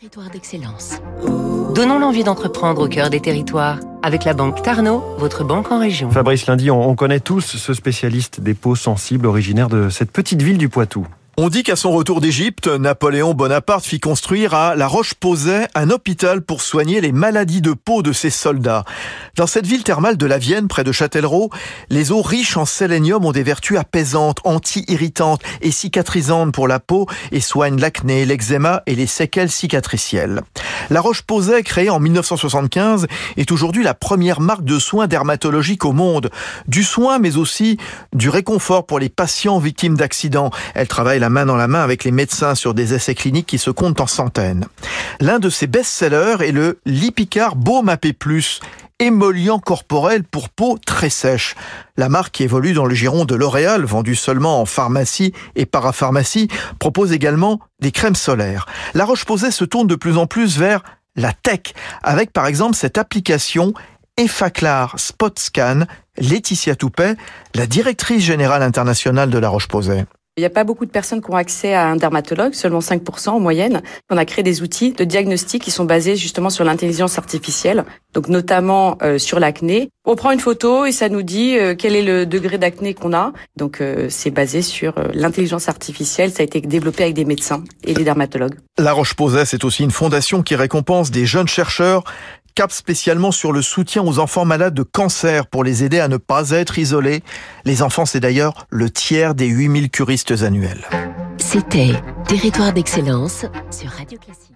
Territoire d'excellence. Donnons l'envie d'entreprendre au cœur des territoires avec la banque Tarno, votre banque en région. Fabrice Lundi, on connaît tous ce spécialiste des peaux sensibles originaire de cette petite ville du Poitou. On dit qu'à son retour d'Égypte, Napoléon Bonaparte fit construire à La Roche-Posay un hôpital pour soigner les maladies de peau de ses soldats. Dans cette ville thermale de la Vienne, près de Châtellerault, les eaux riches en sélénium ont des vertus apaisantes, anti-irritantes et cicatrisantes pour la peau et soignent l'acné, l'eczéma et les séquelles cicatricielles. La Roche-Posay, créée en 1975, est aujourd'hui la première marque de soins dermatologiques au monde. Du soin, mais aussi du réconfort pour les patients victimes d'accidents. Elle travaille la main dans la main avec les médecins sur des essais cliniques qui se comptent en centaines. L'un de ses best-sellers est le Lipicar Baume AP+, émollient corporel pour peau très sèche. La marque qui évolue dans le giron de L'Oréal, vendue seulement en pharmacie et parapharmacie, propose également des crèmes solaires. La Roche-Posay se tourne de plus en plus vers la tech, avec par exemple cette application Effaclar Spot Scan, Laetitia Toupet, la directrice générale internationale de La Roche-Posay. Il n'y a pas beaucoup de personnes qui ont accès à un dermatologue, seulement 5% en moyenne. On a créé des outils de diagnostic qui sont basés justement sur l'intelligence artificielle, donc notamment euh, sur l'acné. On prend une photo et ça nous dit euh, quel est le degré d'acné qu'on a. Donc euh, c'est basé sur l'intelligence artificielle, ça a été développé avec des médecins et des dermatologues. La Roche-Posay, c'est aussi une fondation qui récompense des jeunes chercheurs cap spécialement sur le soutien aux enfants malades de cancer pour les aider à ne pas être isolés. Les enfants, c'est d'ailleurs le tiers des 8000 curistes annuels. C'était Territoire d'excellence sur Radio Classique.